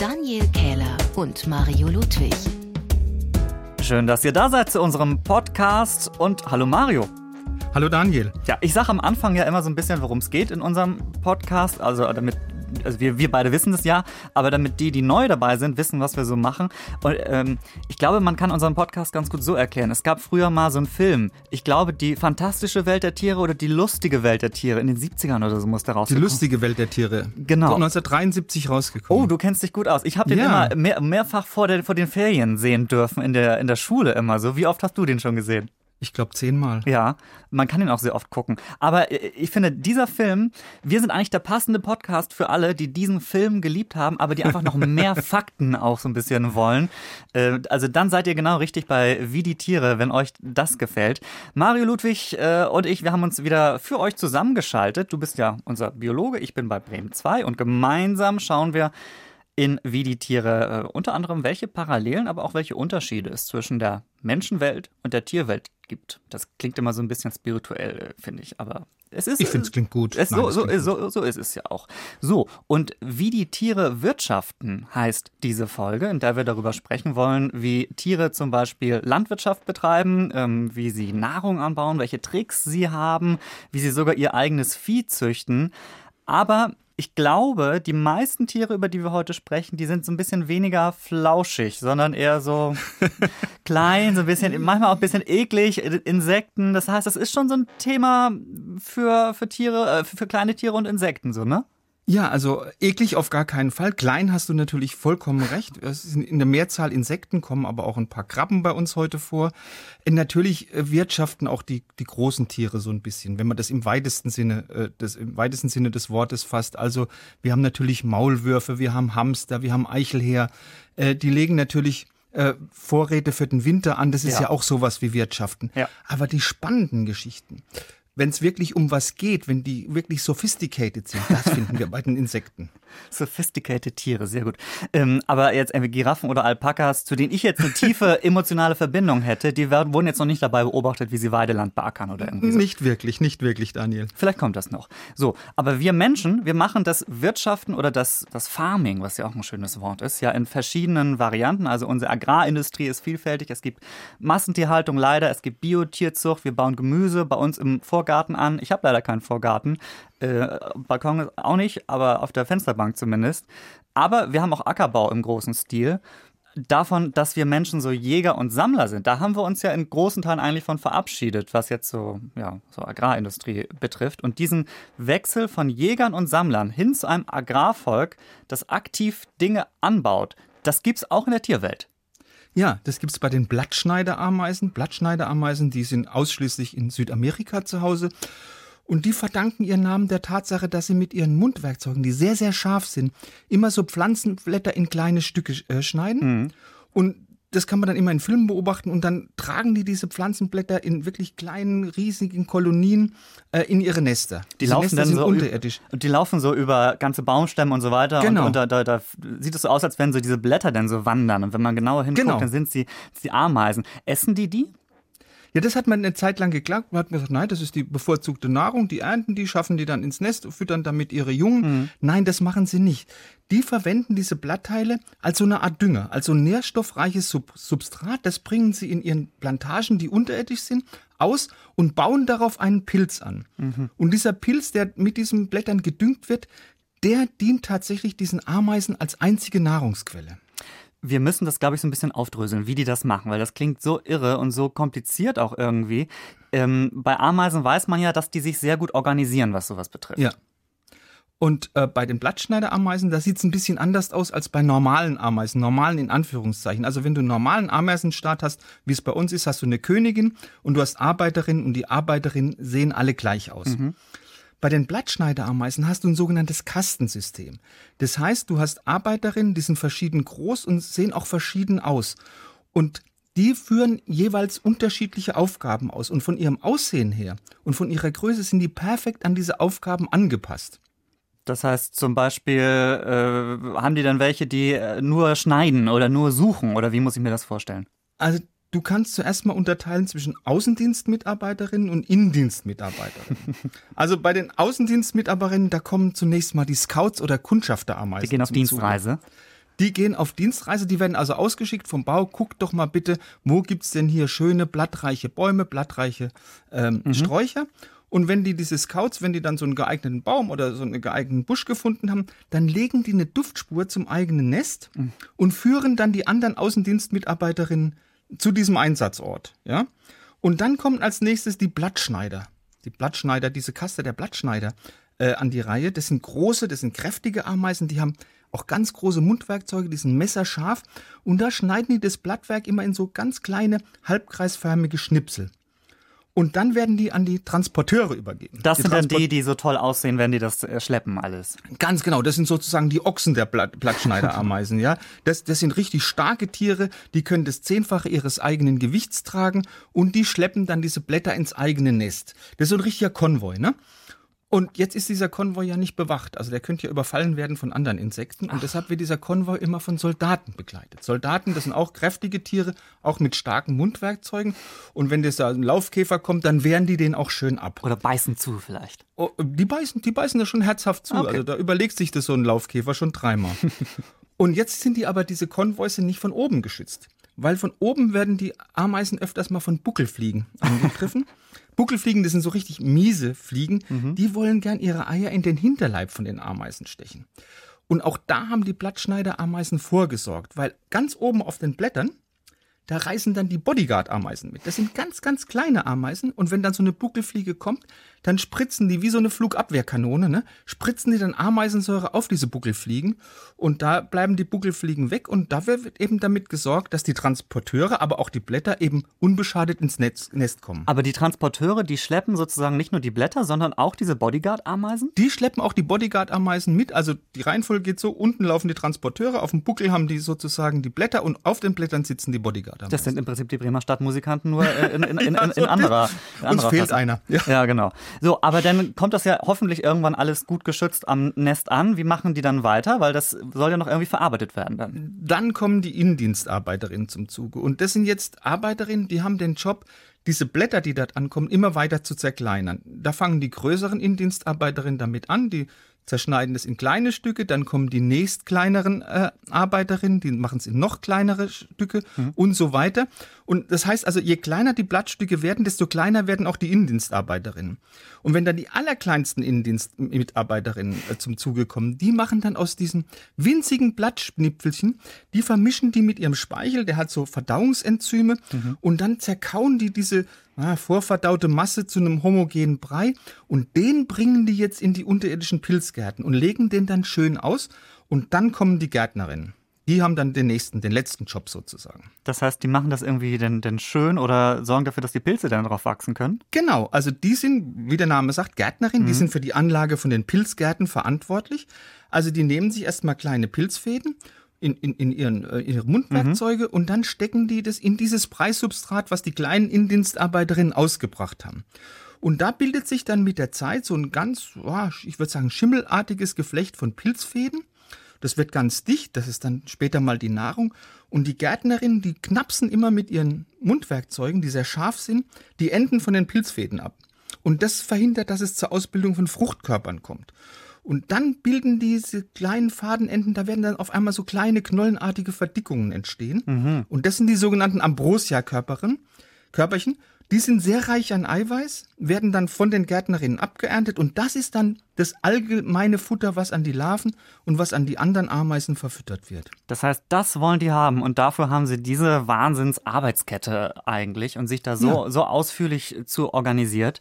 Daniel Kähler und Mario Ludwig. Schön, dass ihr da seid zu unserem Podcast und hallo Mario. Hallo Daniel. Ja, ich sage am Anfang ja immer so ein bisschen, worum es geht in unserem Podcast, also damit also wir, wir beide wissen das ja, aber damit die, die neu dabei sind, wissen, was wir so machen. Und ähm, ich glaube, man kann unseren Podcast ganz gut so erklären. Es gab früher mal so einen Film. Ich glaube, die fantastische Welt der Tiere oder die lustige Welt der Tiere in den 70ern oder so muss da rauskommen. Die lustige Welt der Tiere. Genau. 1973 rausgekommen. Oh, du kennst dich gut aus. Ich habe den ja. immer mehr, mehrfach vor, der, vor den Ferien sehen dürfen in der, in der Schule immer so. Wie oft hast du den schon gesehen? Ich glaube zehnmal. Ja, man kann ihn auch sehr oft gucken. Aber äh, ich finde, dieser Film, wir sind eigentlich der passende Podcast für alle, die diesen Film geliebt haben, aber die einfach noch mehr Fakten auch so ein bisschen wollen. Äh, also dann seid ihr genau richtig bei Wie die Tiere, wenn euch das gefällt. Mario Ludwig äh, und ich, wir haben uns wieder für euch zusammengeschaltet. Du bist ja unser Biologe, ich bin bei Bremen 2 und gemeinsam schauen wir in Wie die Tiere unter anderem, welche Parallelen, aber auch welche Unterschiede es zwischen der Menschenwelt und der Tierwelt gibt. Das klingt immer so ein bisschen spirituell, äh, finde ich, aber es ist. Ich finde es klingt gut. Es, Nein, so, so, gut. so, so ist es ja auch. So, und wie die Tiere wirtschaften, heißt diese Folge, in der wir darüber sprechen wollen, wie Tiere zum Beispiel Landwirtschaft betreiben, ähm, wie sie Nahrung anbauen, welche Tricks sie haben, wie sie sogar ihr eigenes Vieh züchten. Aber ich glaube, die meisten Tiere, über die wir heute sprechen, die sind so ein bisschen weniger flauschig, sondern eher so klein, so ein bisschen, manchmal auch ein bisschen eklig, Insekten. Das heißt, das ist schon so ein Thema für, für Tiere, äh, für kleine Tiere und Insekten, so, ne? Ja, also eklig auf gar keinen Fall. Klein hast du natürlich vollkommen recht. In der Mehrzahl Insekten, kommen aber auch ein paar Krabben bei uns heute vor. Und natürlich äh, wirtschaften auch die, die großen Tiere so ein bisschen, wenn man das im weitesten Sinne, äh, das, im weitesten Sinne des Wortes fasst. Also wir haben natürlich Maulwürfe, wir haben Hamster, wir haben Eichelheer. Äh, die legen natürlich Vorräte für den Winter an. Das ist ja, ja auch sowas wie Wirtschaften. Ja. Aber die spannenden Geschichten, wenn es wirklich um was geht, wenn die wirklich sophisticated sind, das finden wir bei den Insekten. Sophisticated Tiere, sehr gut. Ähm, aber jetzt irgendwie Giraffen oder Alpakas, zu denen ich jetzt eine tiefe emotionale Verbindung hätte, die werden, wurden jetzt noch nicht dabei beobachtet, wie sie Weideland beackern oder irgendwie so. Nicht wirklich, nicht wirklich, Daniel. Vielleicht kommt das noch. So, aber wir Menschen, wir machen das Wirtschaften oder das, das Farming, was ja auch ein schönes Wort ist, ja in verschiedenen Varianten. Also unsere Agrarindustrie ist vielfältig. Es gibt Massentierhaltung leider, es gibt Biotierzucht, wir bauen Gemüse bei uns im Vor Vorgarten an. Ich habe leider keinen Vorgarten. Äh, Balkon auch nicht, aber auf der Fensterbank zumindest. Aber wir haben auch Ackerbau im großen Stil. Davon, dass wir Menschen so Jäger und Sammler sind, da haben wir uns ja in großen Teilen eigentlich von verabschiedet, was jetzt so, ja, so Agrarindustrie betrifft. Und diesen Wechsel von Jägern und Sammlern hin zu einem Agrarvolk, das aktiv Dinge anbaut, das gibt es auch in der Tierwelt. Ja, das gibt's bei den Blattschneiderameisen. Blattschneiderameisen, die sind ausschließlich in Südamerika zu Hause. Und die verdanken ihren Namen der Tatsache, dass sie mit ihren Mundwerkzeugen, die sehr, sehr scharf sind, immer so Pflanzenblätter in kleine Stücke äh, schneiden. Mhm. Und das kann man dann immer in Filmen beobachten und dann tragen die diese Pflanzenblätter in wirklich kleinen, riesigen Kolonien äh, in ihre Nester. Die diese laufen Nester dann so unterirdisch. Und die laufen so über ganze Baumstämme und so weiter. Genau. Und, und da, da, da, sieht es so aus, als wenn so diese Blätter dann so wandern. Und wenn man genauer hinguckt, genau. dann sind sie die Ameisen. Essen die die? Ja, das hat man eine Zeit lang geklagt. Man hat gesagt, nein, das ist die bevorzugte Nahrung. Die ernten die, schaffen die dann ins Nest, füttern damit ihre Jungen. Mhm. Nein, das machen sie nicht. Die verwenden diese Blattteile als so eine Art Dünger, als so ein nährstoffreiches Sub Substrat. Das bringen sie in ihren Plantagen, die unterirdisch sind, aus und bauen darauf einen Pilz an. Mhm. Und dieser Pilz, der mit diesen Blättern gedüngt wird, der dient tatsächlich diesen Ameisen als einzige Nahrungsquelle wir müssen das, glaube ich, so ein bisschen aufdröseln, wie die das machen, weil das klingt so irre und so kompliziert auch irgendwie. Ähm, bei Ameisen weiß man ja, dass die sich sehr gut organisieren, was sowas betrifft. Ja. Und äh, bei den Blattschneiderameisen, da sieht es ein bisschen anders aus als bei normalen Ameisen, normalen in Anführungszeichen. Also wenn du einen normalen Ameisenstaat hast, wie es bei uns ist, hast du eine Königin und du hast Arbeiterinnen und die Arbeiterinnen sehen alle gleich aus. Mhm. Bei den Blattschneiderameisen hast du ein sogenanntes Kastensystem. Das heißt, du hast Arbeiterinnen, die sind verschieden groß und sehen auch verschieden aus. Und die führen jeweils unterschiedliche Aufgaben aus. Und von ihrem Aussehen her und von ihrer Größe sind die perfekt an diese Aufgaben angepasst. Das heißt zum Beispiel, äh, haben die dann welche, die äh, nur schneiden oder nur suchen? Oder wie muss ich mir das vorstellen? Also Du kannst zuerst mal unterteilen zwischen Außendienstmitarbeiterinnen und Innendienstmitarbeiterinnen. also bei den Außendienstmitarbeiterinnen, da kommen zunächst mal die Scouts oder Kundschafterameisen. Die gehen auf Dienstreise. Zuge. Die gehen auf Dienstreise, die werden also ausgeschickt vom Bau. Guckt doch mal bitte, wo gibt's denn hier schöne blattreiche Bäume, blattreiche ähm, mhm. Sträucher. Und wenn die diese Scouts, wenn die dann so einen geeigneten Baum oder so einen geeigneten Busch gefunden haben, dann legen die eine Duftspur zum eigenen Nest mhm. und führen dann die anderen Außendienstmitarbeiterinnen zu diesem Einsatzort. Ja? Und dann kommen als nächstes die Blattschneider. Die Blattschneider, diese Kaste der Blattschneider äh, an die Reihe. Das sind große, das sind kräftige Ameisen, die haben auch ganz große Mundwerkzeuge, die sind messerscharf. Und da schneiden die das Blattwerk immer in so ganz kleine, halbkreisförmige Schnipsel. Und dann werden die an die Transporteure übergeben. Das die sind Transport dann die, die so toll aussehen, wenn die das äh, schleppen alles. Ganz genau, das sind sozusagen die Ochsen der Blatt, Blattschneiderameisen, ja. Das, das sind richtig starke Tiere, die können das Zehnfache ihres eigenen Gewichts tragen und die schleppen dann diese Blätter ins eigene Nest. Das ist so ein richtiger Konvoi, ne? Und jetzt ist dieser Konvoi ja nicht bewacht. Also der könnte ja überfallen werden von anderen Insekten. Und Ach. deshalb wird dieser Konvoi immer von Soldaten begleitet. Soldaten, das sind auch kräftige Tiere, auch mit starken Mundwerkzeugen. Und wenn das da ein Laufkäfer kommt, dann wehren die den auch schön ab. Oder beißen zu vielleicht. Oh, die beißen, die beißen da schon herzhaft zu. Okay. Also da überlegt sich das so ein Laufkäfer schon dreimal. Und jetzt sind die aber, diese Konvois nicht von oben geschützt. Weil von oben werden die Ameisen öfters mal von Buckelfliegen angegriffen. Buckelfliegen, das sind so richtig miese Fliegen, mhm. die wollen gern ihre Eier in den Hinterleib von den Ameisen stechen. Und auch da haben die Blattschneiderameisen vorgesorgt, weil ganz oben auf den Blättern da reißen dann die Bodyguard-Ameisen mit. Das sind ganz, ganz kleine Ameisen und wenn dann so eine Buckelfliege kommt, dann spritzen die wie so eine Flugabwehrkanone, ne? spritzen die dann Ameisensäure auf diese Buckelfliegen und da bleiben die Buckelfliegen weg und da wird eben damit gesorgt, dass die Transporteure, aber auch die Blätter eben unbeschadet ins Netz, Nest kommen. Aber die Transporteure, die schleppen sozusagen nicht nur die Blätter, sondern auch diese Bodyguard-Ameisen? Die schleppen auch die Bodyguard-Ameisen mit. Also die Reihenfolge geht so, unten laufen die Transporteure, auf dem Buckel haben die sozusagen die Blätter und auf den Blättern sitzen die Bodyguard. Damals. Das sind im Prinzip die Bremer Stadtmusikanten nur äh, in, in, in, in, in anderer. In Uns fehlt Fassung. einer. Ja. ja, genau. So, aber dann kommt das ja hoffentlich irgendwann alles gut geschützt am Nest an. Wie machen die dann weiter? Weil das soll ja noch irgendwie verarbeitet werden dann. Dann kommen die Innendienstarbeiterinnen zum Zuge. Und das sind jetzt Arbeiterinnen, die haben den Job, diese Blätter, die dort ankommen, immer weiter zu zerkleinern. Da fangen die größeren Innendienstarbeiterinnen damit an, die zerschneiden es in kleine Stücke, dann kommen die nächst kleineren äh, Arbeiterinnen, die machen es in noch kleinere Stücke mhm. und so weiter. Und das heißt also, je kleiner die Blattstücke werden, desto kleiner werden auch die Innendienstarbeiterinnen. Und wenn dann die allerkleinsten Innendienstmitarbeiterinnen äh, zum Zuge kommen, die machen dann aus diesen winzigen Blattschnipfelchen, die vermischen die mit ihrem Speichel, der hat so Verdauungsenzyme, mhm. und dann zerkauen die diese vorverdaute Masse zu einem homogenen Brei und den bringen die jetzt in die unterirdischen Pilzgärten und legen den dann schön aus und dann kommen die Gärtnerinnen. Die haben dann den nächsten, den letzten Job sozusagen. Das heißt, die machen das irgendwie denn, denn schön oder sorgen dafür, dass die Pilze dann drauf wachsen können? Genau, also die sind, wie der Name sagt, Gärtnerin, mhm. die sind für die Anlage von den Pilzgärten verantwortlich. Also die nehmen sich erstmal kleine Pilzfäden in, in, in, ihren, äh, ihre Mundwerkzeuge mhm. und dann stecken die das in dieses Preissubstrat, was die kleinen Indienstarbeiterinnen ausgebracht haben. Und da bildet sich dann mit der Zeit so ein ganz, ich würde sagen, schimmelartiges Geflecht von Pilzfäden. Das wird ganz dicht, das ist dann später mal die Nahrung. Und die Gärtnerinnen, die knapsen immer mit ihren Mundwerkzeugen, die sehr scharf sind, die Enden von den Pilzfäden ab. Und das verhindert, dass es zur Ausbildung von Fruchtkörpern kommt. Und dann bilden diese kleinen Fadenenden, da werden dann auf einmal so kleine knollenartige Verdickungen entstehen. Mhm. Und das sind die sogenannten Ambrosia-Körperchen. Körperchen. Die sind sehr reich an Eiweiß, werden dann von den Gärtnerinnen abgeerntet und das ist dann das allgemeine Futter, was an die Larven und was an die anderen Ameisen verfüttert wird. Das heißt, das wollen die haben und dafür haben sie diese Wahnsinnsarbeitskette eigentlich und sich da so, ja. so ausführlich zu organisiert.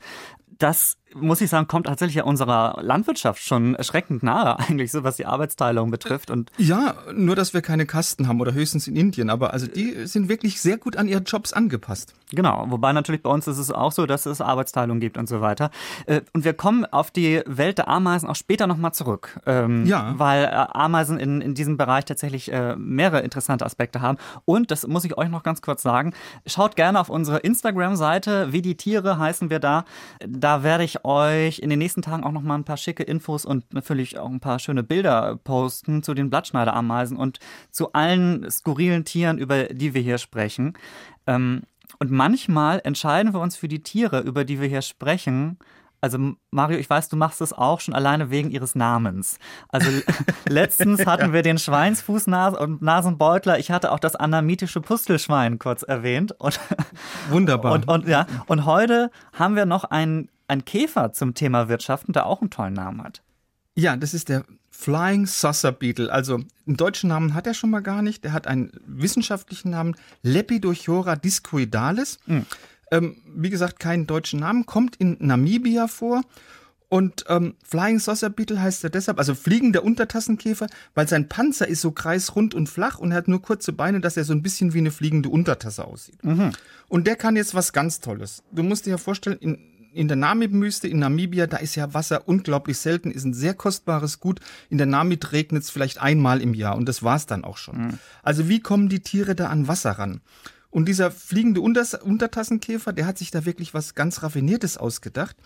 Das muss ich sagen, kommt tatsächlich ja unserer Landwirtschaft schon erschreckend nahe, eigentlich, so was die Arbeitsteilung betrifft. Und ja, nur dass wir keine Kasten haben oder höchstens in Indien, aber also die sind wirklich sehr gut an ihre Jobs angepasst. Genau, wobei natürlich bei uns ist es auch so, dass es Arbeitsteilung gibt und so weiter. Äh, und wir kommen auf die Welt der Ameisen auch später nochmal zurück. Ähm, ja. Weil äh, Ameisen in, in diesem Bereich tatsächlich äh, mehrere interessante Aspekte haben. Und das muss ich euch noch ganz kurz sagen. Schaut gerne auf unsere Instagram-Seite, wie die Tiere heißen wir da. Da werde ich euch in den nächsten Tagen auch noch mal ein paar schicke Infos und natürlich auch ein paar schöne Bilder posten zu den Blattschneiderameisen und zu allen skurrilen Tieren, über die wir hier sprechen. Ähm, und manchmal entscheiden wir uns für die Tiere, über die wir hier sprechen, Also Mario, ich weiß, du machst es auch schon alleine wegen ihres Namens. Also letztens hatten wir den Schweinsfuß und Nasenbeutler. Ich hatte auch das anamitische Pustelschwein kurz erwähnt. Und, Wunderbar. Und, und, ja, und heute haben wir noch einen, einen Käfer zum Thema Wirtschaften, der auch einen tollen Namen hat. Ja, das ist der Flying Saucer Beetle. Also einen deutschen Namen hat er schon mal gar nicht. Der hat einen wissenschaftlichen Namen Lepidorchora discoidalis. Mhm. Ähm, wie gesagt, keinen deutschen Namen, kommt in Namibia vor. Und ähm, Flying Saucer Beetle heißt er deshalb, also fliegender Untertassenkäfer, weil sein Panzer ist so kreisrund und flach und er hat nur kurze Beine, dass er so ein bisschen wie eine fliegende Untertasse aussieht. Mhm. Und der kann jetzt was ganz Tolles. Du musst dir ja vorstellen, in, in der Namib-Wüste in Namibia, da ist ja Wasser unglaublich selten, ist ein sehr kostbares Gut. In der Namib regnet es vielleicht einmal im Jahr und das war's dann auch schon. Mhm. Also wie kommen die Tiere da an Wasser ran? Und dieser fliegende Untertassenkäfer, der hat sich da wirklich was ganz Raffiniertes ausgedacht.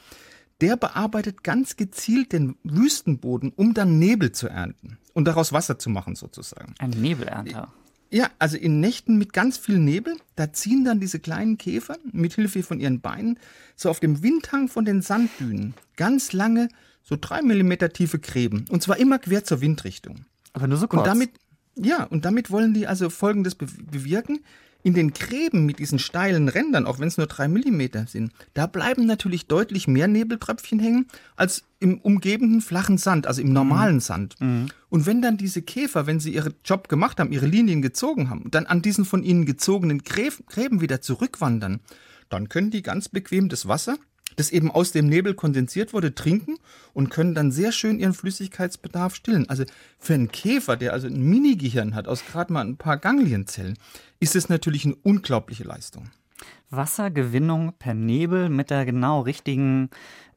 Der bearbeitet ganz gezielt den Wüstenboden, um dann Nebel zu ernten und daraus Wasser zu machen sozusagen. Ein Nebelernter. Ja, also in Nächten mit ganz viel Nebel, da ziehen dann diese kleinen Käfer mit Hilfe von ihren Beinen so auf dem Windhang von den Sanddünen ganz lange, so drei Millimeter tiefe Gräben. Und zwar immer quer zur Windrichtung. Aber nur so kurz. Und damit, ja, und damit wollen die also Folgendes bewirken in den Gräben mit diesen steilen Rändern, auch wenn es nur drei Millimeter sind, da bleiben natürlich deutlich mehr Nebeltröpfchen hängen als im umgebenden flachen Sand, also im normalen mhm. Sand. Mhm. Und wenn dann diese Käfer, wenn sie ihren Job gemacht haben, ihre Linien gezogen haben, dann an diesen von ihnen gezogenen Gräben wieder zurückwandern, dann können die ganz bequem das Wasser das eben aus dem Nebel kondensiert wurde, trinken und können dann sehr schön ihren Flüssigkeitsbedarf stillen. Also für einen Käfer, der also ein Mini-Gehirn hat aus gerade mal ein paar Ganglienzellen, ist es natürlich eine unglaubliche Leistung. Wassergewinnung per Nebel mit der genau richtigen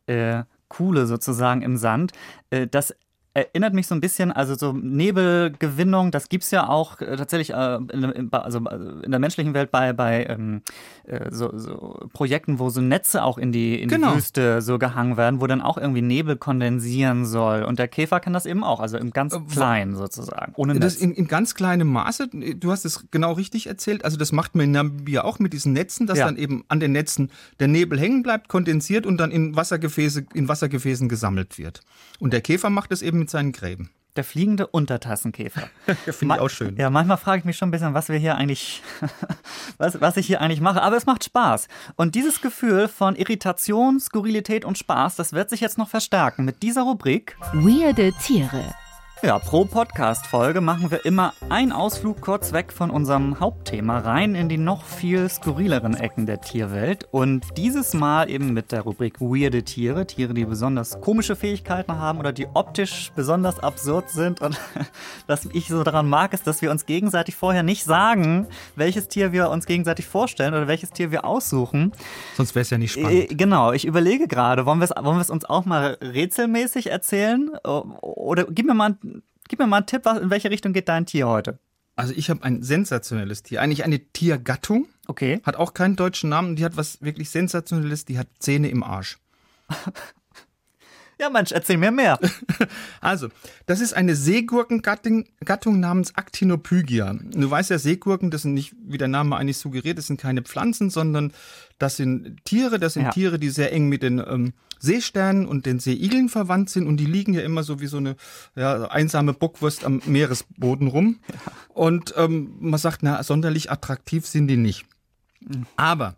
äh, Kuhle sozusagen im Sand. Äh, das erinnert mich so ein bisschen, also so Nebelgewinnung, das gibt's ja auch äh, tatsächlich äh, in, also in der menschlichen Welt bei, bei ähm, äh, so, so Projekten, wo so Netze auch in die, in genau. die Wüste so gehangen werden, wo dann auch irgendwie Nebel kondensieren soll. Und der Käfer kann das eben auch, also im ganz äh, kleinen sozusagen, ohne Netz. Das in, in ganz kleinem Maße, du hast es genau richtig erzählt, also das macht man in Namibia auch mit diesen Netzen, dass ja. dann eben an den Netzen der Nebel hängen bleibt, kondensiert und dann in Wassergefäße, in Wassergefäßen gesammelt wird. Und der Käfer macht es eben mit seinen Gräben. Der fliegende Untertassenkäfer. Finde ich auch schön. Ja, manchmal frage ich mich schon ein bisschen, was wir hier eigentlich, was, was ich hier eigentlich mache. Aber es macht Spaß. Und dieses Gefühl von Irritation, Skurrilität und Spaß, das wird sich jetzt noch verstärken mit dieser Rubrik Weirde Tiere. Ja, pro Podcast-Folge machen wir immer einen Ausflug kurz weg von unserem Hauptthema rein in die noch viel skurrileren Ecken der Tierwelt. Und dieses Mal eben mit der Rubrik Weirde Tiere. Tiere, die besonders komische Fähigkeiten haben oder die optisch besonders absurd sind. Und was ich so daran mag, ist, dass wir uns gegenseitig vorher nicht sagen, welches Tier wir uns gegenseitig vorstellen oder welches Tier wir aussuchen. Sonst wäre es ja nicht spannend. Äh, genau, ich überlege gerade, wollen wir es wollen uns auch mal rätselmäßig erzählen? Oder gib mir mal Gib mir mal einen Tipp, in welche Richtung geht dein Tier heute? Also ich habe ein sensationelles Tier, eigentlich eine Tiergattung. Okay. Hat auch keinen deutschen Namen, die hat was wirklich sensationelles, die hat Zähne im Arsch. Ja, Mensch, erzähl mir mehr. Also, das ist eine Seegurkengattung Gattung namens Actinopygia. Du weißt ja, Seegurken, das sind nicht, wie der Name eigentlich suggeriert, das sind keine Pflanzen, sondern das sind Tiere, das sind ja. Tiere, die sehr eng mit den ähm, Seesternen und den Seeigeln verwandt sind und die liegen ja immer so wie so eine ja, einsame Bockwurst am Meeresboden rum. Ja. Und ähm, man sagt, na, sonderlich attraktiv sind die nicht. Mhm. Aber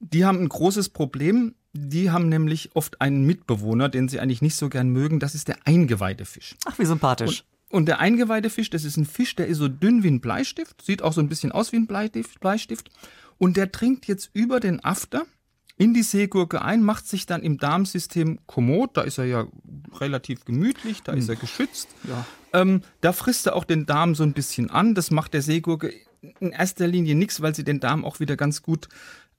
die haben ein großes Problem. Die haben nämlich oft einen Mitbewohner, den sie eigentlich nicht so gern mögen. Das ist der Eingeweidefisch. Ach, wie sympathisch. Und, und der Eingeweidefisch, das ist ein Fisch, der ist so dünn wie ein Bleistift, sieht auch so ein bisschen aus wie ein Bleistift. Und der trinkt jetzt über den After in die Seegurke ein, macht sich dann im Darmsystem kommod, da ist er ja relativ gemütlich, da ist er hm. geschützt. Ja. Ähm, da frisst er auch den Darm so ein bisschen an. Das macht der Seegurke in erster Linie nichts, weil sie den Darm auch wieder ganz gut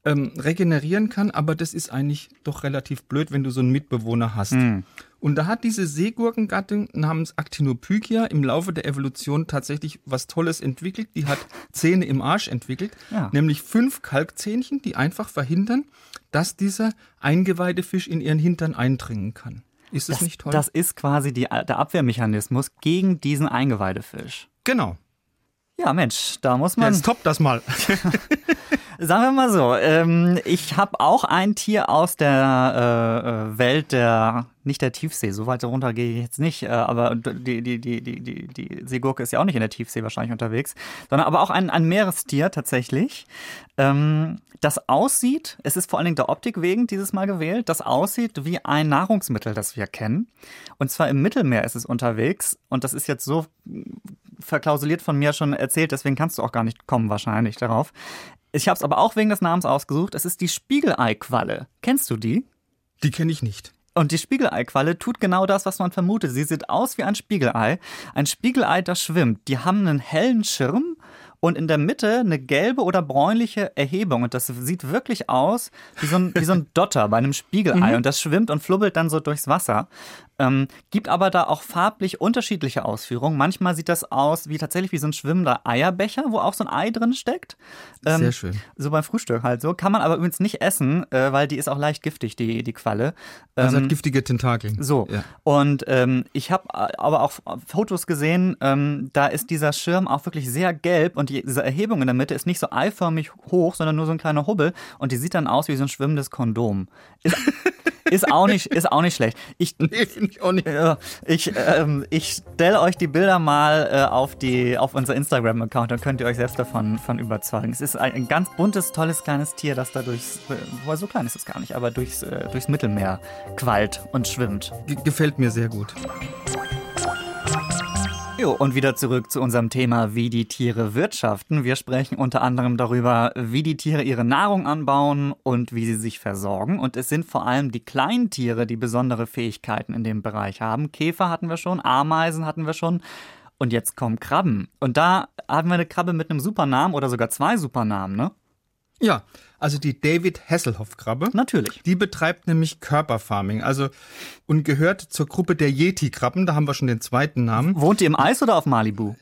ähm, regenerieren kann, aber das ist eigentlich doch relativ blöd, wenn du so einen Mitbewohner hast. Mhm. Und da hat diese Seegurkengattung namens Actinopygia im Laufe der Evolution tatsächlich was Tolles entwickelt. Die hat Zähne im Arsch entwickelt, ja. nämlich fünf Kalkzähnchen, die einfach verhindern, dass dieser Eingeweidefisch in ihren Hintern eindringen kann. Ist das, das nicht toll? Das ist quasi die, der Abwehrmechanismus gegen diesen Eingeweidefisch. Genau. Ja, Mensch, da muss man. Jetzt top das mal. Sagen wir mal so, ähm, ich habe auch ein Tier aus der äh, äh Welt der nicht der Tiefsee, so weit runter gehe ich jetzt nicht, äh, aber die, die, die, die, die, die Seegurke ist ja auch nicht in der Tiefsee wahrscheinlich unterwegs, sondern aber auch ein, ein Meerestier tatsächlich, ähm, das aussieht, es ist vor allen Dingen der Optik wegen dieses Mal gewählt, das aussieht wie ein Nahrungsmittel, das wir kennen. Und zwar im Mittelmeer ist es unterwegs und das ist jetzt so verklausuliert von mir schon erzählt, deswegen kannst du auch gar nicht kommen wahrscheinlich darauf. Ich habe es aber auch wegen des Namens ausgesucht. Es ist die Spiegeleiqualle. Kennst du die? Die kenne ich nicht. Und die Spiegeleiqualle tut genau das, was man vermutet. Sie sieht aus wie ein Spiegelei. Ein Spiegelei, das schwimmt. Die haben einen hellen Schirm und in der Mitte eine gelbe oder bräunliche Erhebung. Und das sieht wirklich aus wie so ein, wie so ein Dotter bei einem Spiegelei. Mhm. Und das schwimmt und flubbelt dann so durchs Wasser. Ähm, gibt aber da auch farblich unterschiedliche Ausführungen. Manchmal sieht das aus wie tatsächlich wie so ein schwimmender Eierbecher, wo auch so ein Ei drin steckt. Ähm, Sehr schön. So beim Frühstück halt so. Kann man aber übrigens nicht essen, äh, weil die ist auch leicht giftig, die, die Qualle. Ähm, also hat giftige Tentakel. So. Ja. Und ähm, ich habe aber auch Fotos gesehen, ähm, da ist dieser Schirm auch wirklich sehr gelb und die, diese Erhebung in der Mitte ist nicht so eiförmig hoch, sondern nur so ein kleiner Hubbel und die sieht dann aus wie so ein schwimmendes Kondom. Ist, ist auch nicht, ist auch nicht schlecht. Ich, nee, ich auch nicht. Ich, ähm, ich stelle euch die Bilder mal äh, auf, die, auf unser Instagram-Account, dann könnt ihr euch selbst davon von überzeugen. Es ist ein, ein ganz buntes, tolles, kleines Tier, das da durchs, wobei so klein ist es gar nicht, aber durchs, äh, durchs Mittelmeer quallt und schwimmt. G gefällt mir sehr gut. Jo, und wieder zurück zu unserem Thema, wie die Tiere wirtschaften. Wir sprechen unter anderem darüber, wie die Tiere ihre Nahrung anbauen und wie sie sich versorgen. Und es sind vor allem die kleinen Tiere, die besondere Fähigkeiten in dem Bereich haben. Käfer hatten wir schon, Ameisen hatten wir schon. Und jetzt kommen Krabben. Und da haben wir eine Krabbe mit einem Supernamen oder sogar zwei Supernamen, ne? Ja, also die David Hasselhoff-Krabbe. Natürlich. Die betreibt nämlich Körperfarming, also und gehört zur Gruppe der Yeti-Krabben. Da haben wir schon den zweiten Namen. Wohnt die im Eis oder auf Malibu?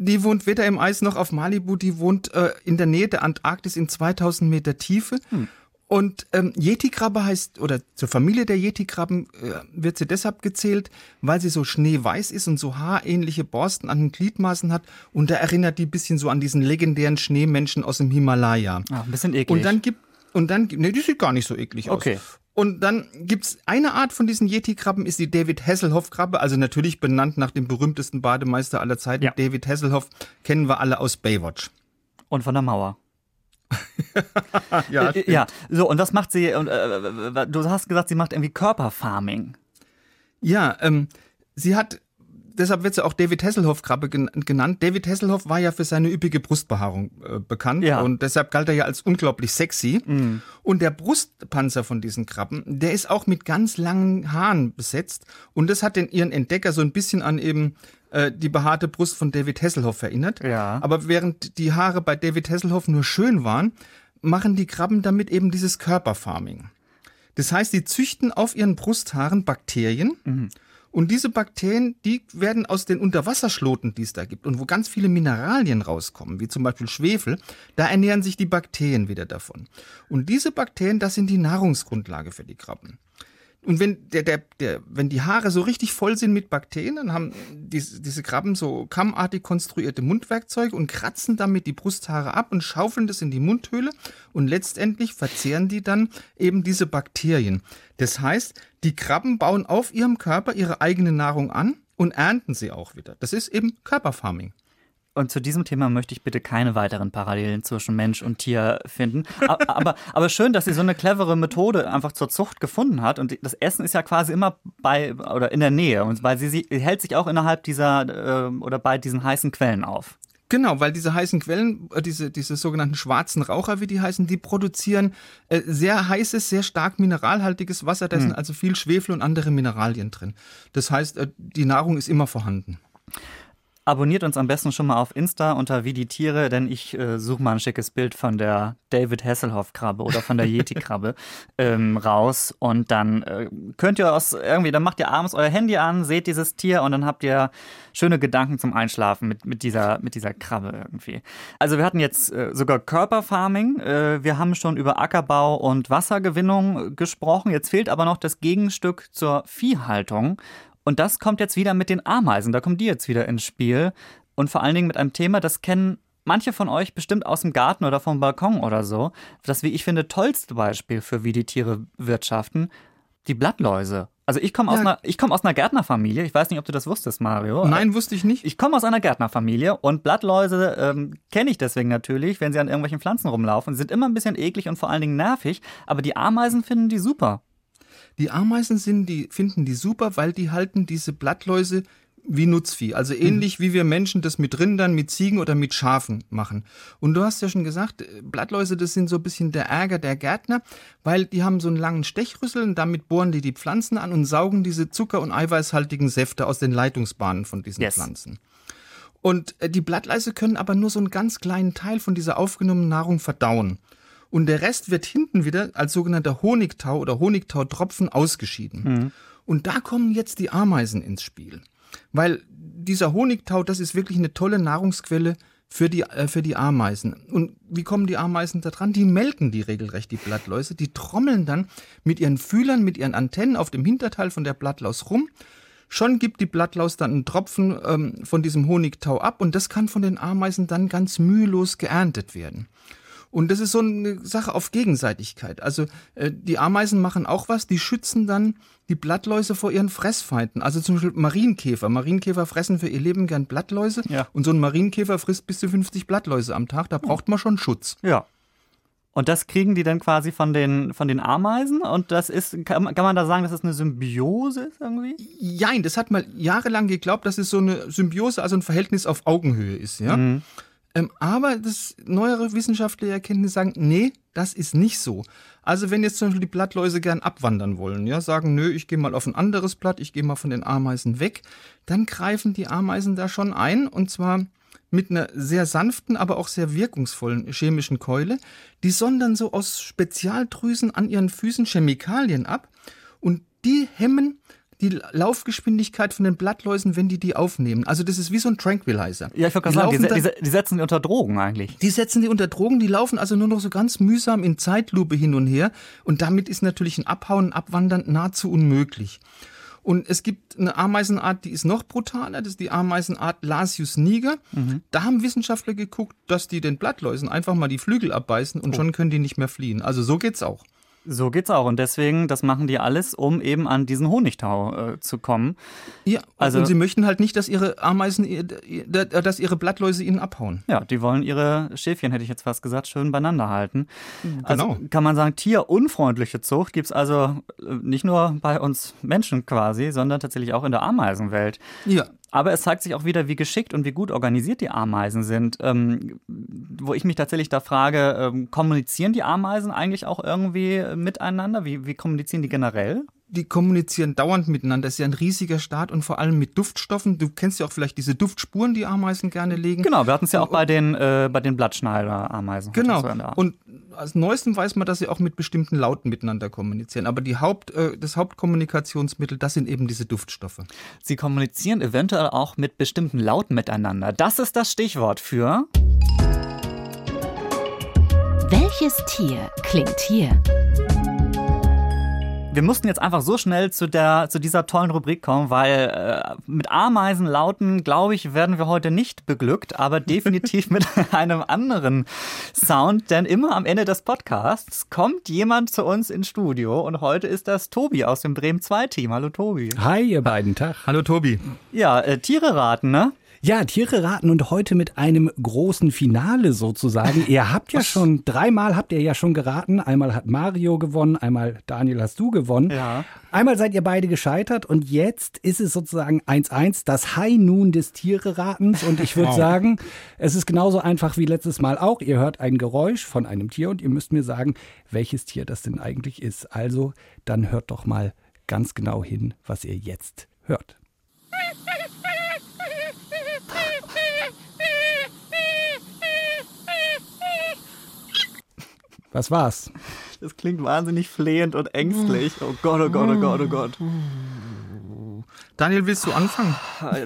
Die wohnt weder im Eis noch auf Malibu. Die wohnt äh, in der Nähe der Antarktis in 2000 Meter Tiefe. Hm. Und ähm, Yeti-Krabbe heißt, oder zur Familie der Yeti-Krabben äh, wird sie deshalb gezählt, weil sie so schneeweiß ist und so haarähnliche Borsten an den Gliedmaßen hat. Und da erinnert die bisschen so an diesen legendären Schneemenschen aus dem Himalaya. Ah, ein bisschen eklig. Und dann gibt, und dann, nee, die sieht gar nicht so eklig aus. Okay. Und dann gibt's eine Art von diesen Yeti-Krabben, ist die David Hasselhoff-Krabbe, also natürlich benannt nach dem berühmtesten Bademeister aller Zeiten. Ja. David Hasselhoff kennen wir alle aus Baywatch. Und von der Mauer. ja, äh, ja, so, und was macht sie? Und, äh, du hast gesagt, sie macht irgendwie Körperfarming. Ja, ähm, sie hat, deshalb wird sie auch David Hasselhoff-Krabbe genannt. David Hasselhoff war ja für seine üppige Brustbehaarung äh, bekannt ja. und deshalb galt er ja als unglaublich sexy. Mm. Und der Brustpanzer von diesen Krabben, der ist auch mit ganz langen Haaren besetzt und das hat den ihren Entdecker so ein bisschen an eben äh, die behaarte Brust von David Hasselhoff erinnert. Ja. Aber während die Haare bei David Hasselhoff nur schön waren, machen die Krabben damit eben dieses Körperfarming. Das heißt, die züchten auf ihren Brusthaaren Bakterien. Mhm. Und diese Bakterien, die werden aus den Unterwasserschloten, die es da gibt und wo ganz viele Mineralien rauskommen, wie zum Beispiel Schwefel, da ernähren sich die Bakterien wieder davon. Und diese Bakterien, das sind die Nahrungsgrundlage für die Krabben. Und wenn der, der, der, wenn die Haare so richtig voll sind mit Bakterien, dann haben diese, diese Krabben so kammartig konstruierte Mundwerkzeuge und kratzen damit die Brusthaare ab und schaufeln das in die Mundhöhle und letztendlich verzehren die dann eben diese Bakterien. Das heißt, die Krabben bauen auf ihrem Körper ihre eigene Nahrung an und ernten sie auch wieder. Das ist eben Körperfarming. Und zu diesem Thema möchte ich bitte keine weiteren Parallelen zwischen Mensch und Tier finden. Aber, aber, aber schön, dass sie so eine clevere Methode einfach zur Zucht gefunden hat. Und das Essen ist ja quasi immer bei oder in der Nähe. Und weil sie, sie hält sich auch innerhalb dieser äh, oder bei diesen heißen Quellen auf. Genau, weil diese heißen Quellen, äh, diese, diese sogenannten schwarzen Raucher, wie die heißen, die produzieren äh, sehr heißes, sehr stark mineralhaltiges Wasser. Da sind hm. also viel Schwefel und andere Mineralien drin. Das heißt, äh, die Nahrung ist immer vorhanden. Abonniert uns am besten schon mal auf Insta unter Wie die Tiere, denn ich äh, suche mal ein schickes Bild von der David Hasselhoff-Krabbe oder von der Yeti-Krabbe ähm, raus. Und dann äh, könnt ihr aus irgendwie, dann macht ihr abends euer Handy an, seht dieses Tier und dann habt ihr schöne Gedanken zum Einschlafen mit, mit, dieser, mit dieser Krabbe irgendwie. Also wir hatten jetzt äh, sogar Körperfarming, äh, wir haben schon über Ackerbau und Wassergewinnung gesprochen. Jetzt fehlt aber noch das Gegenstück zur Viehhaltung. Und das kommt jetzt wieder mit den Ameisen, da kommen die jetzt wieder ins Spiel. Und vor allen Dingen mit einem Thema, das kennen manche von euch bestimmt aus dem Garten oder vom Balkon oder so. Das, wie ich finde, tollste Beispiel für wie die Tiere wirtschaften, die Blattläuse. Also ich komme aus, einer, ich komm aus einer Gärtnerfamilie. Ich weiß nicht, ob du das wusstest, Mario. Nein, wusste ich nicht. Ich komme aus einer Gärtnerfamilie und Blattläuse ähm, kenne ich deswegen natürlich, wenn sie an irgendwelchen Pflanzen rumlaufen. Sie sind immer ein bisschen eklig und vor allen Dingen nervig, aber die Ameisen finden die super. Die Ameisen sind, die finden die super, weil die halten diese Blattläuse wie Nutzvieh. Also ähnlich wie wir Menschen das mit Rindern, mit Ziegen oder mit Schafen machen. Und du hast ja schon gesagt, äh, Blattläuse, das sind so ein bisschen der Ärger der Gärtner, weil die haben so einen langen Stechrüssel und damit bohren die die Pflanzen an und saugen diese zucker- und eiweißhaltigen Säfte aus den Leitungsbahnen von diesen Yes. Pflanzen. Und äh, die Blattläuse können aber nur so einen ganz kleinen Teil von dieser aufgenommenen Nahrung verdauen. Und der Rest wird hinten wieder als sogenannter Honigtau oder Honigtautropfen ausgeschieden. Und da kommen jetzt die Ameisen ins Spiel. Weil dieser Honigtau, das ist wirklich eine tolle Nahrungsquelle für die, äh, für die Ameisen. Und wie kommen die Ameisen da dran? Die melken die regelrecht, die Blattläuse. Die trommeln dann mit ihren Fühlern, mit ihren Antennen auf dem Hinterteil von der Blattlaus rum. Schon gibt die Blattlaus dann einen Tropfen ähm, von diesem Honigtau ab und das kann von den Ameisen dann ganz mühelos geerntet werden. Und das ist so eine Sache auf Gegenseitigkeit. Also äh, die Ameisen machen auch was, die schützen dann die Blattläuse vor ihren Fressfeinden. Also zum Beispiel Marienkäfer. Marienkäfer fressen für ihr Leben gern Blattläuse. Ja. Und so ein Marienkäfer frisst bis zu 50 Blattläuse am Tag. Da braucht man schon Schutz. Ja. Und das kriegen die dann quasi von den, von den Ameisen und das ist, kann, man- kann man da sagen, dass das eine Symbiose ist irgendwie? Jein, das hat man jahrelang geglaubt, dass es so eine Symbiose, also ein Verhältnis auf Augenhöhe ist. Ja? Mhm. Ähm, aber das neuere wissenschaftliche Erkenntnisse sagen, nee, das ist nicht so. Also wenn jetzt zum Beispiel die Blattläuse gern abwandern wollen, ja, sagen, nö, ich gehe mal auf ein anderes Blatt, ich gehe mal von den Ameisen weg, dann greifen die Ameisen da schon ein und zwar mit einer sehr sanften, aber auch sehr wirkungsvollen chemischen Keule. Die sondern so aus Spezialdrüsen an ihren Füßen Chemikalien ab und die hemmen die Laufgeschwindigkeit von den Blattläusen, wenn die die aufnehmen. Also das ist wie so ein Tranquilizer. Ja, ich wollte gerade Die sagen, die, die, die setzen die unter Drogen eigentlich. die setzen die unter Drogen, die laufen also nur noch so ganz mühsam in Zeitlupe hin und her und damit ist natürlich ein Abhauen, ein Abwandern nahezu unmöglich. Und es gibt eine Ameisenart, die ist noch brutaler, das ist die Ameisenart Lasius niger. Da haben Wissenschaftler geguckt, dass die den Blattläusen einfach mal die Flügel abbeißen und schon können die nicht mehr fliehen. Also so geht's auch. So geht's auch. Und deswegen, das machen die alles, um eben an diesen Honigtau äh, zu kommen. Ja, Also- und sie möchten halt nicht, dass ihre Ameisen, ihr- ihr- dass ihre Blattläuse ihnen abhauen. Ja, die wollen ihre Schäfchen, hätte ich jetzt fast gesagt, schön beieinander halten. Also Genau. kann man sagen, tierunfreundliche Zucht gibt's also äh, nicht nur bei uns Menschen quasi, sondern tatsächlich auch in der Ameisenwelt. Ja, Aber es zeigt sich auch wieder, wie geschickt und wie gut organisiert die Ameisen sind. Ähm, wo ich mich tatsächlich da frage, ähm, kommunizieren die Ameisen eigentlich auch irgendwie miteinander? Wie, wie kommunizieren die generell? die kommunizieren dauernd miteinander. Das ist ja ein riesiger Staat und vor allem mit Duftstoffen. Du kennst ja auch vielleicht diese Duftspuren, die Ameisen gerne legen. Genau, wir hatten es ja auch bei den, äh, bei den Blattschneider-Ameisen. Genau. Und als neuestem weiß man, dass sie auch mit bestimmten Lauten miteinander kommunizieren. Aber die Haupt, äh, das Hauptkommunikationsmittel, das sind eben diese Duftstoffe. Sie kommunizieren eventuell auch mit bestimmten Lauten miteinander. Das ist das Stichwort für. Welches Tier klingt hier? Wir mussten jetzt einfach so schnell zu, der, zu dieser tollen Rubrik kommen, weil äh, mit Ameisenlauten, glaube ich, werden wir heute nicht beglückt, aber definitiv mit einem anderen Sound, denn immer am Ende des Podcasts kommt jemand zu uns ins Studio und heute ist das Tobi aus dem Bremen 2 Team. Hallo Tobi. Hi, ihr beiden Tag. Hallo Tobi. Ja, äh, Tiere raten, ne? Ja, Tiere raten und heute mit einem großen Finale sozusagen. ihr habt ja schon, dreimal habt ihr ja schon geraten. Einmal hat Mario gewonnen, einmal Daniel hast du gewonnen. Ja. Einmal seid ihr beide gescheitert und jetzt ist es sozusagen 1-1, das High Noon des Tiere-Ratens. Und ich würde sagen, es ist genauso einfach wie letztes Mal auch. Ihr hört ein Geräusch von einem Tier und ihr müsst mir sagen, welches Tier das denn eigentlich ist. Also, dann hört doch mal ganz genau hin, was ihr jetzt hört. Was war's? Das klingt wahnsinnig flehend und ängstlich. Oh Gott, oh Gott, oh Gott, oh Gott. Daniel, willst du anfangen?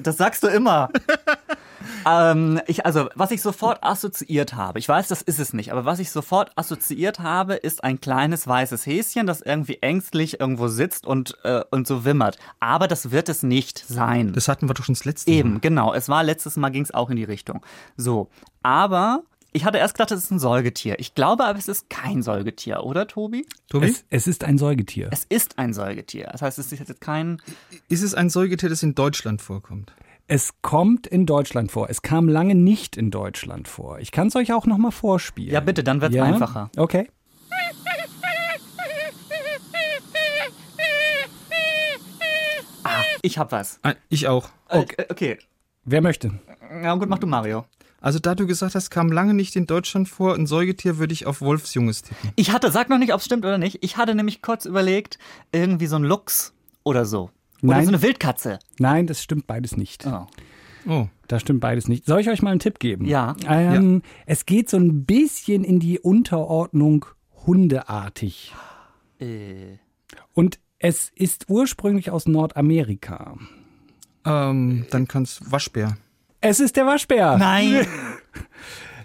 Das sagst du immer. ähm, ich, also, was ich sofort assoziiert habe, ich weiß, das ist es nicht, aber was ich sofort assoziiert habe, ist ein kleines weißes Häschen, das irgendwie ängstlich irgendwo sitzt und, äh, und so wimmert. Aber das wird es nicht sein. Das hatten wir doch schon das letzte Mal. Eben, genau. Es war letztes Mal ging es auch in die Richtung. So, aber ich hatte erst gedacht, es ist ein Säugetier. Ich glaube aber, es ist kein Säugetier, oder Tobi? Tobi? Es, es ist ein Säugetier. Es ist ein Säugetier. Das heißt, es ist jetzt kein. ist es ein Säugetier, das in Deutschland vorkommt? Es kommt in Deutschland vor. Es kam lange nicht in Deutschland vor. Ich kann es euch auch noch mal vorspielen. Ja, bitte, dann wird's Ja? einfacher. Okay. Ich hab was. Ah, Ich auch. Okay. okay. Wer möchte? Ja, gut, mach du Mario. Also da du gesagt hast, kam lange nicht in Deutschland vor, ein Säugetier würde ich auf Wolfsjunges tippen. Ich hatte, sag noch nicht, ob es stimmt oder nicht. Ich hatte nämlich kurz überlegt, irgendwie so ein Luchs oder so. Oder Nein. so eine Wildkatze. Nein, das stimmt beides nicht. Oh. Oh, Das stimmt beides nicht. Soll ich euch mal einen Tipp geben? Ja. Ähm, Es geht so ein bisschen in die Unterordnung hundeartig. Äh. Und es ist ursprünglich aus Nordamerika. ähm, dann kann's Waschbär. Es ist der Waschbär. Nein.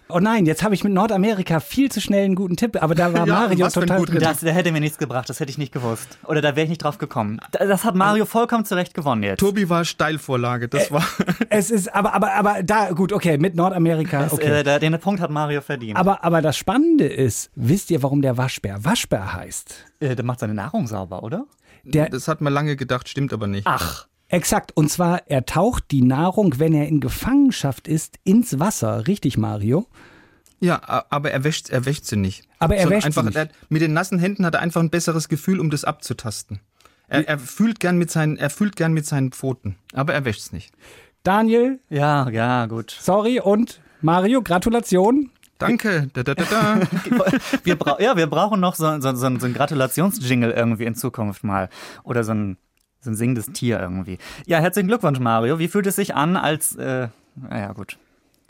Oh nein, jetzt habe ich mit Nordamerika viel zu schnell einen guten Tipp, aber da war Ja, Mario total drin. Das, der hätte mir nichts gebracht, das hätte ich nicht gewusst. Oder da wäre ich nicht drauf gekommen. Da- Das hat Mario vollkommen zurecht gewonnen jetzt. Tobi war Steilvorlage, das war. Es ist, aber, aber, aber da, gut, okay, mit Nordamerika, Das, okay. äh, der, den Punkt hat Mario verdient. Aber, aber das Spannende ist, wisst ihr, warum der Waschbär Waschbär heißt? äh, der macht seine Nahrung sauber, oder? Der, Das hat man lange gedacht, stimmt aber nicht. Ach. Exakt. Und zwar, er taucht die Nahrung, wenn er in Gefangenschaft ist, ins Wasser. Richtig, Mario? Ja, aber er wäscht, er wäscht sie nicht. Aber er Sondern wäscht sie einfach, nicht. Er, mit den nassen Händen hat er einfach ein besseres Gefühl, um das abzutasten. Er, er fühlt gern mit seinen, er fühlt gern mit seinen Pfoten, aber er wäscht's nicht. Daniel, Ja, ja, gut. sorry. Und Mario, Gratulation. Danke. Da, da, da, da. Wir ja, wir brauchen noch so, so, so, so einen Gratulationsjingle irgendwie in Zukunft mal. Oder so ein, so ein singendes Tier irgendwie. Ja, herzlichen Glückwunsch, Mario. Wie fühlt es sich an als, äh, naja, gut.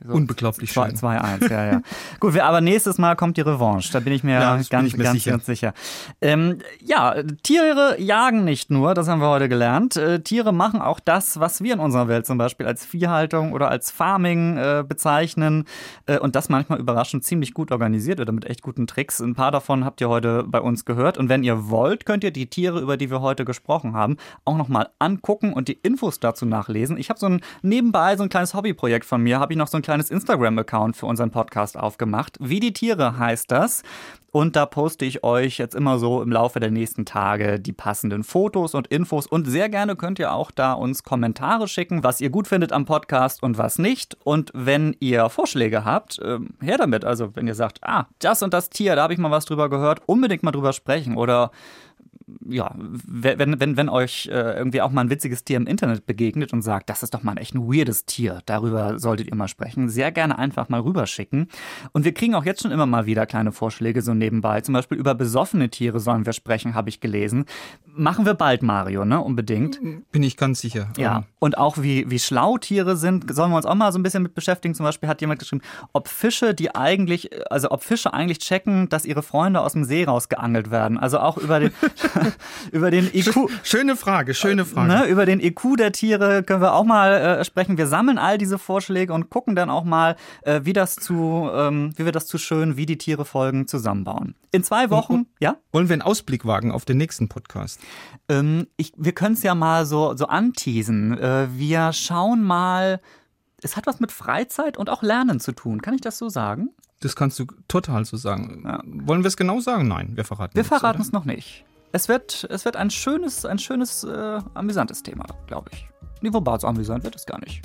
So, Unglaublich zwei- schön. 2-1, ja, ja. Gut, wir, aber nächstes Mal kommt die Revanche. Da bin ich mir Ja, ganz, ich mir ganz, sicher. ganz sicher. Ähm, ja, Tiere jagen nicht nur, das haben wir heute gelernt. Äh, Tiere machen auch das, was wir in unserer Welt zum Beispiel als Viehhaltung oder als Farming äh, bezeichnen. Äh, und das manchmal überraschend ziemlich gut organisiert oder mit echt guten Tricks. Ein paar davon habt ihr heute bei uns gehört. Und wenn ihr wollt, könnt ihr die Tiere, über die wir heute gesprochen haben, auch nochmal angucken und die Infos dazu nachlesen. Ich habe so ein nebenbei so ein kleines Hobbyprojekt von mir, habe ich noch so ein kleines Instagram-Account für unseren Podcast aufgemacht. Wie die Tiere heißt das. Und da poste ich euch jetzt immer so im Laufe der nächsten Tage die passenden Fotos und Infos. Und sehr gerne könnt ihr auch da uns Kommentare schicken, was ihr gut findet am Podcast und was nicht. Und wenn ihr Vorschläge habt, ähm, her damit. Also wenn ihr sagt, ah, das und das Tier, da habe ich mal was drüber gehört, unbedingt mal drüber sprechen. Oder ja, wenn, wenn, wenn euch äh, irgendwie auch mal ein witziges Tier im Internet begegnet und sagt, das ist doch mal ein echt ein weirdes Tier, darüber solltet ihr mal sprechen, sehr gerne einfach mal rüberschicken. Und wir kriegen auch jetzt schon immer mal wieder kleine Vorschläge so nebenbei. Zum Beispiel über besoffene Tiere sollen wir sprechen, habe ich gelesen. Machen wir bald, Mario, ne? Unbedingt. Bin ich ganz sicher. Ja, und auch wie, wie schlau Tiere sind, sollen wir uns auch mal so ein bisschen mit beschäftigen. Zum Beispiel hat jemand geschrieben, ob Fische, die eigentlich, also ob Fische eigentlich checken, dass ihre Freunde aus dem See rausgeangelt werden. Also auch über den, über den IQ. Schöne Frage, schöne Frage. Ne, über den IQ der Tiere können wir auch mal äh, sprechen. Wir sammeln all diese Vorschläge und gucken dann auch mal, äh, wie das zu, ähm, wie wir das zu schön, wie die Tiere folgen, zusammenbauen. In zwei Wochen, ja? Wollen wir einen Ausblick wagen auf den nächsten Podcast? Ähm, ich, wir können es ja mal so, so anteasen. Äh, wir schauen mal, es hat was mit Freizeit und auch Lernen zu tun. Kann ich das so sagen? Das kannst du total so sagen. Wollen wir es genau sagen? Nein, wir verraten Wir nichts, verraten es noch nicht. Es wird, es wird ein schönes, ein schönes, äh, amüsantes Thema, glaube ich. Nee, wobei so amüsant wird es gar nicht.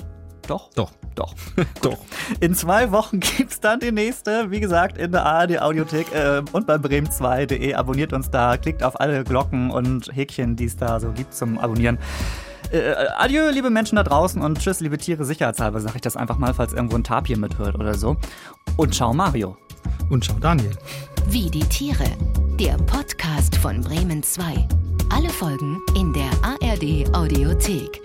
Doch? Doch. Doch. Doch. In zwei Wochen gibt's dann die nächste. Wie gesagt, in der ARD Audiothek äh, und bei bremen2.de. Abonniert uns da, klickt auf alle Glocken und Häkchen, die es da so gibt zum Abonnieren. Äh, adieu, liebe Menschen da draußen und tschüss, liebe Tiere. Sicherheitshalber sage ich das einfach mal, falls irgendwo ein Tapir mithört oder so. Und ciao, Mario. Und schau, Daniel. Wie die Tiere. Der Podcast von Bremen 2. Alle Folgen in der ARD Audiothek.